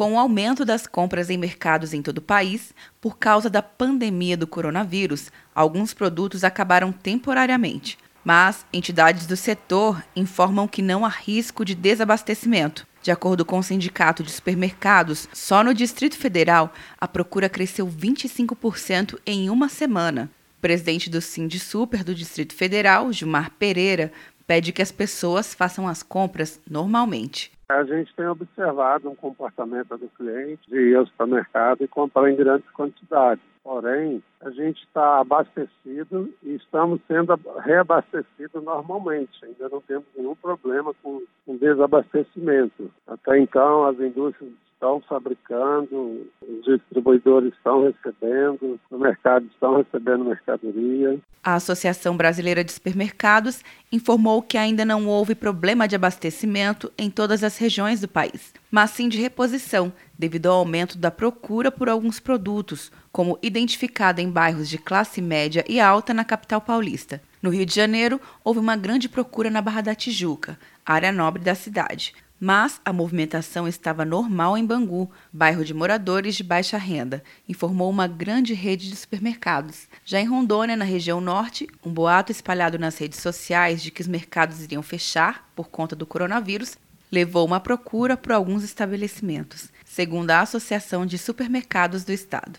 Com o aumento das compras em mercados em todo o país, por causa da pandemia do coronavírus, alguns produtos acabaram temporariamente. Mas entidades do setor informam que não há risco de desabastecimento. De acordo com o Sindicato de Supermercados, só no Distrito Federal a procura cresceu 25% em uma semana. O presidente do Super do Distrito Federal, Gilmar Pereira, pede que as pessoas façam as compras normalmente. A gente tem observado um comportamento do cliente de ir ao supermercado e comprar em grandes quantidades. Porém, a gente está abastecido e estamos sendo reabastecidos normalmente. Ainda não temos nenhum problema com, com desabastecimento. Até então, as indústrias estão fabricando, os distribuidores estão recebendo, o mercado estão recebendo mercadoria. A Associação Brasileira de Supermercados informou que ainda não houve problema de abastecimento em todas as regiões do país, mas sim de reposição, devido ao aumento da procura por alguns produtos, como identificado em bairros de classe média e alta na capital paulista. No Rio de Janeiro, houve uma grande procura na Barra da Tijuca, área nobre da cidade mas a movimentação estava normal em Bangu, bairro de moradores de baixa renda, informou uma grande rede de supermercados. Já em Rondônia, na região norte, um boato espalhado nas redes sociais de que os mercados iriam fechar por conta do coronavírus levou uma procura por alguns estabelecimentos, segundo a Associação de Supermercados do Estado.